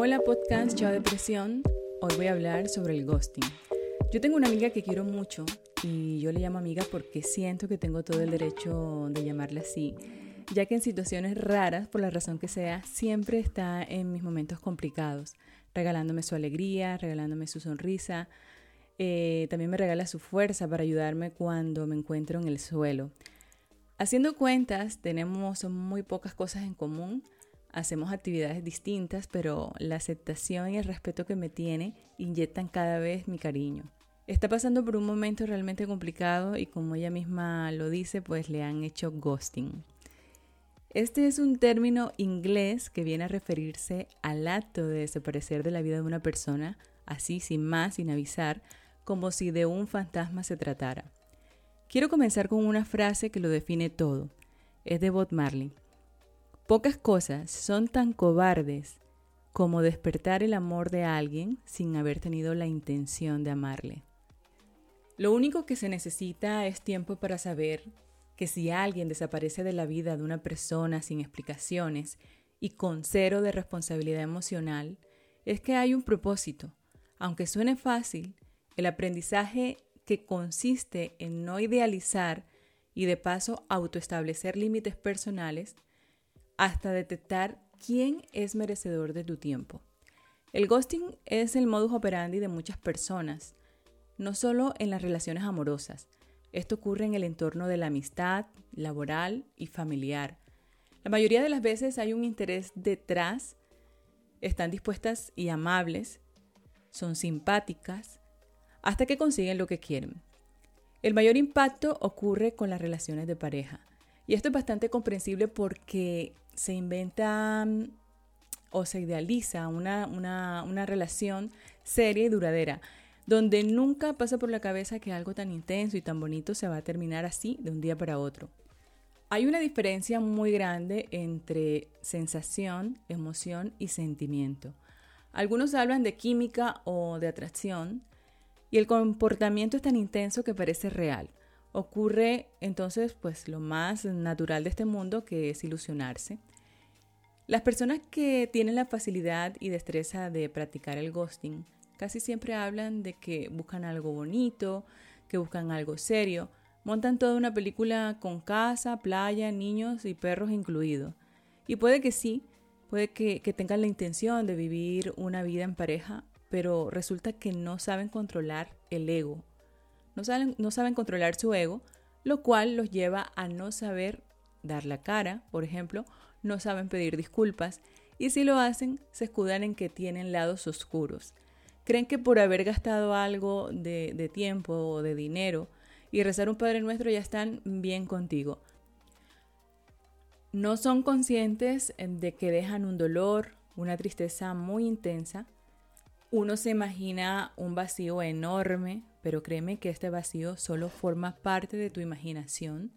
Hola podcast Chao Depresión. Hoy voy a hablar sobre el ghosting. Yo tengo una amiga que quiero mucho y yo le llamo amiga porque siento que tengo todo el derecho de llamarla así, ya que en situaciones raras, por la razón que sea, siempre está en mis momentos complicados, regalándome su alegría, regalándome su sonrisa. Eh, también me regala su fuerza para ayudarme cuando me encuentro en el suelo. Haciendo cuentas, tenemos muy pocas cosas en común, hacemos actividades distintas, pero la aceptación y el respeto que me tiene inyectan cada vez mi cariño. Está pasando por un momento realmente complicado y como ella misma lo dice, pues le han hecho ghosting. Este es un término inglés que viene a referirse al acto de desaparecer de la vida de una persona, así sin más, sin avisar, como si de un fantasma se tratara. Quiero comenzar con una frase que lo define todo. Es de Bob Marley. Pocas cosas son tan cobardes como despertar el amor de alguien sin haber tenido la intención de amarle. Lo único que se necesita es tiempo para saber que si alguien desaparece de la vida de una persona sin explicaciones y con cero de responsabilidad emocional, es que hay un propósito. Aunque suene fácil, el aprendizaje que consiste en no idealizar y de paso autoestablecer límites personales hasta detectar quién es merecedor de tu tiempo. El ghosting es el modus operandi de muchas personas, no solo en las relaciones amorosas. Esto ocurre en el entorno de la amistad, laboral y familiar. La mayoría de las veces hay un interés detrás, están dispuestas y amables, son simpáticas, hasta que consiguen lo que quieren. El mayor impacto ocurre con las relaciones de pareja. Y esto es bastante comprensible porque se inventa o se idealiza una, una, relación seria y duradera, donde nunca pasa por la cabeza que algo tan intenso y tan bonito se va a terminar así de un día para otro. Hay una diferencia muy grande entre sensación, emoción y sentimiento. Algunos hablan de química o de atracción, y el comportamiento es tan intenso que parece real. Ocurre entonces pues lo más natural de este mundo que es ilusionarse. Las personas que tienen la facilidad y destreza de practicar el ghosting casi siempre hablan de que buscan algo bonito, que buscan algo serio, montan toda una película con casa, playa, niños y perros incluidos. Y puede que sí, puede que, que tengan la intención de vivir una vida en pareja pero resulta que no saben controlar el ego. No saben, no saben controlar su ego, lo cual los lleva a no saber dar la cara, por ejemplo, no saben pedir disculpas y si lo hacen se escudan en que tienen lados oscuros. Creen que por haber gastado algo de, de tiempo o de dinero y rezar un Padre Nuestro ya están bien contigo. No son conscientes de que dejan un dolor, una tristeza muy intensa uno se imagina un vacío enorme, pero créeme que este vacío solo forma parte de tu imaginación.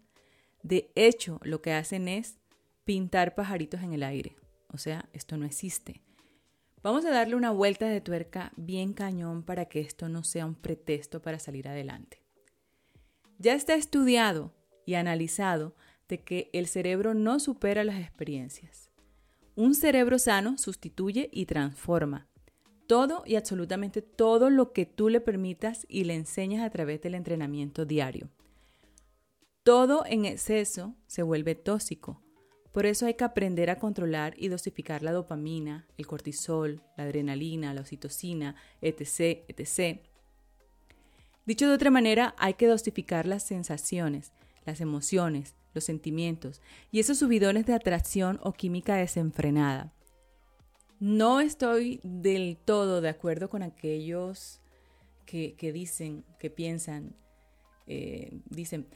De hecho, lo que hacen es pintar pajaritos en el aire. O sea, esto no existe. Vamos a darle una vuelta de tuerca bien cañón para que esto no sea un pretexto para salir adelante. Ya está estudiado y analizado de que el cerebro no supera las experiencias. Un cerebro sano sustituye y transforma, todo y absolutamente todo lo que tú le permitas y le enseñas a través del entrenamiento diario. Todo en exceso se vuelve tóxico. Por eso hay que aprender a controlar y dosificar la dopamina, el cortisol, la adrenalina, la oxitocina, etc., etc. Dicho de otra manera, hay que dosificar las sensaciones, las emociones, los sentimientos y esos subidones de atracción o química desenfrenada. No estoy del todo de acuerdo con aquellos que, dicen, que piensan, eh, dicen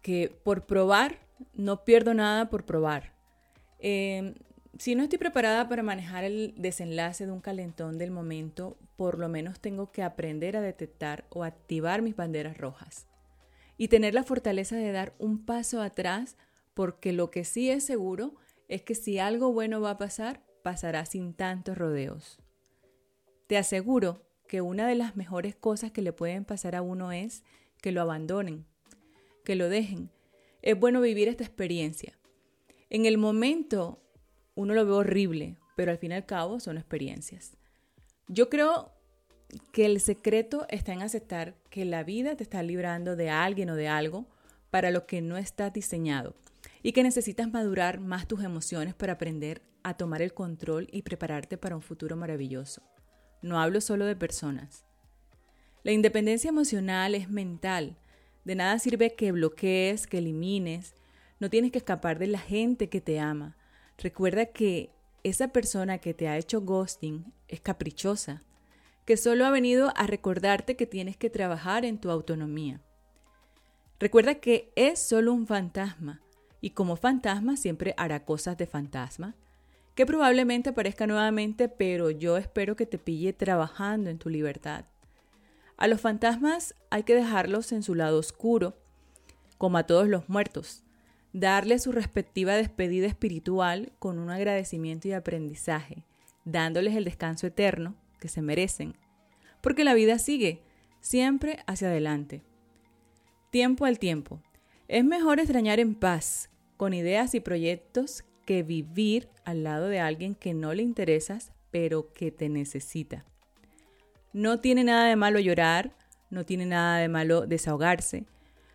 que por probar no pierdo nada por probar. Em, si no estoy preparada para manejar el desenlace de un calentón del momento, por lo menos tengo que aprender a detectar o activar mis banderas rojas y tener la fortaleza de dar un paso atrás porque lo que sí es seguro es que si algo bueno va a pasar, pasará sin tantos rodeos. Te aseguro que una de las mejores cosas que le pueden pasar a uno es que lo abandonen, que lo dejen. Es bueno vivir esta experiencia. En el momento uno lo ve horrible pero al fin y al cabo son experiencias. Yo creo que el secreto está en aceptar que la vida te está librando de alguien o de algo para lo que no está diseñado y que necesitas madurar más tus emociones para aprender a tomar el control y prepararte para un futuro maravilloso. No hablo solo de personas. La independencia emocional es mental. De nada sirve que bloquees, que elimines. No tienes que escapar de la gente que te ama. Recuerda que esa persona que te ha hecho ghosting es caprichosa, que solo ha venido a recordarte que tienes que trabajar en tu autonomía. Recuerda que es solo un fantasma y como fantasma siempre hará cosas de fantasma, que probablemente aparezca nuevamente, pero yo espero que te pille trabajando en tu libertad. A los fantasmas hay que dejarlos en su lado oscuro, como a todos los muertos, darle su respectiva despedida espiritual con un agradecimiento y aprendizaje, dándoles el descanso eterno que se merecen, porque la vida sigue, siempre hacia adelante. Tiempo al tiempo. Es mejor extrañar en paz, con ideas y proyectos, que vivir al lado de alguien que no le interesas, pero que te necesita. No tiene nada de malo llorar, no tiene nada de malo desahogarse,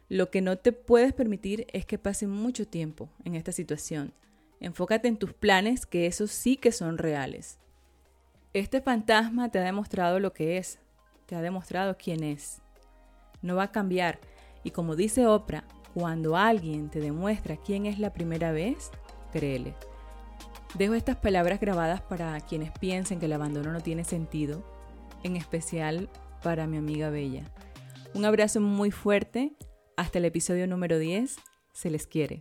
lo que no te puedes permitir es que pase mucho tiempo en esta situación. Enfócate en tus planes, que esos sí que son reales. Este fantasma te ha demostrado lo que es, te ha demostrado quién es. No va a cambiar. Y como dice Oprah, cuando alguien te demuestra quién es la primera vez, créele. Dejo estas palabras grabadas para quienes piensen que el abandono no tiene sentido, en especial para mi amiga Bella. Un abrazo muy fuerte hasta el episodio número 10. Se les quiere.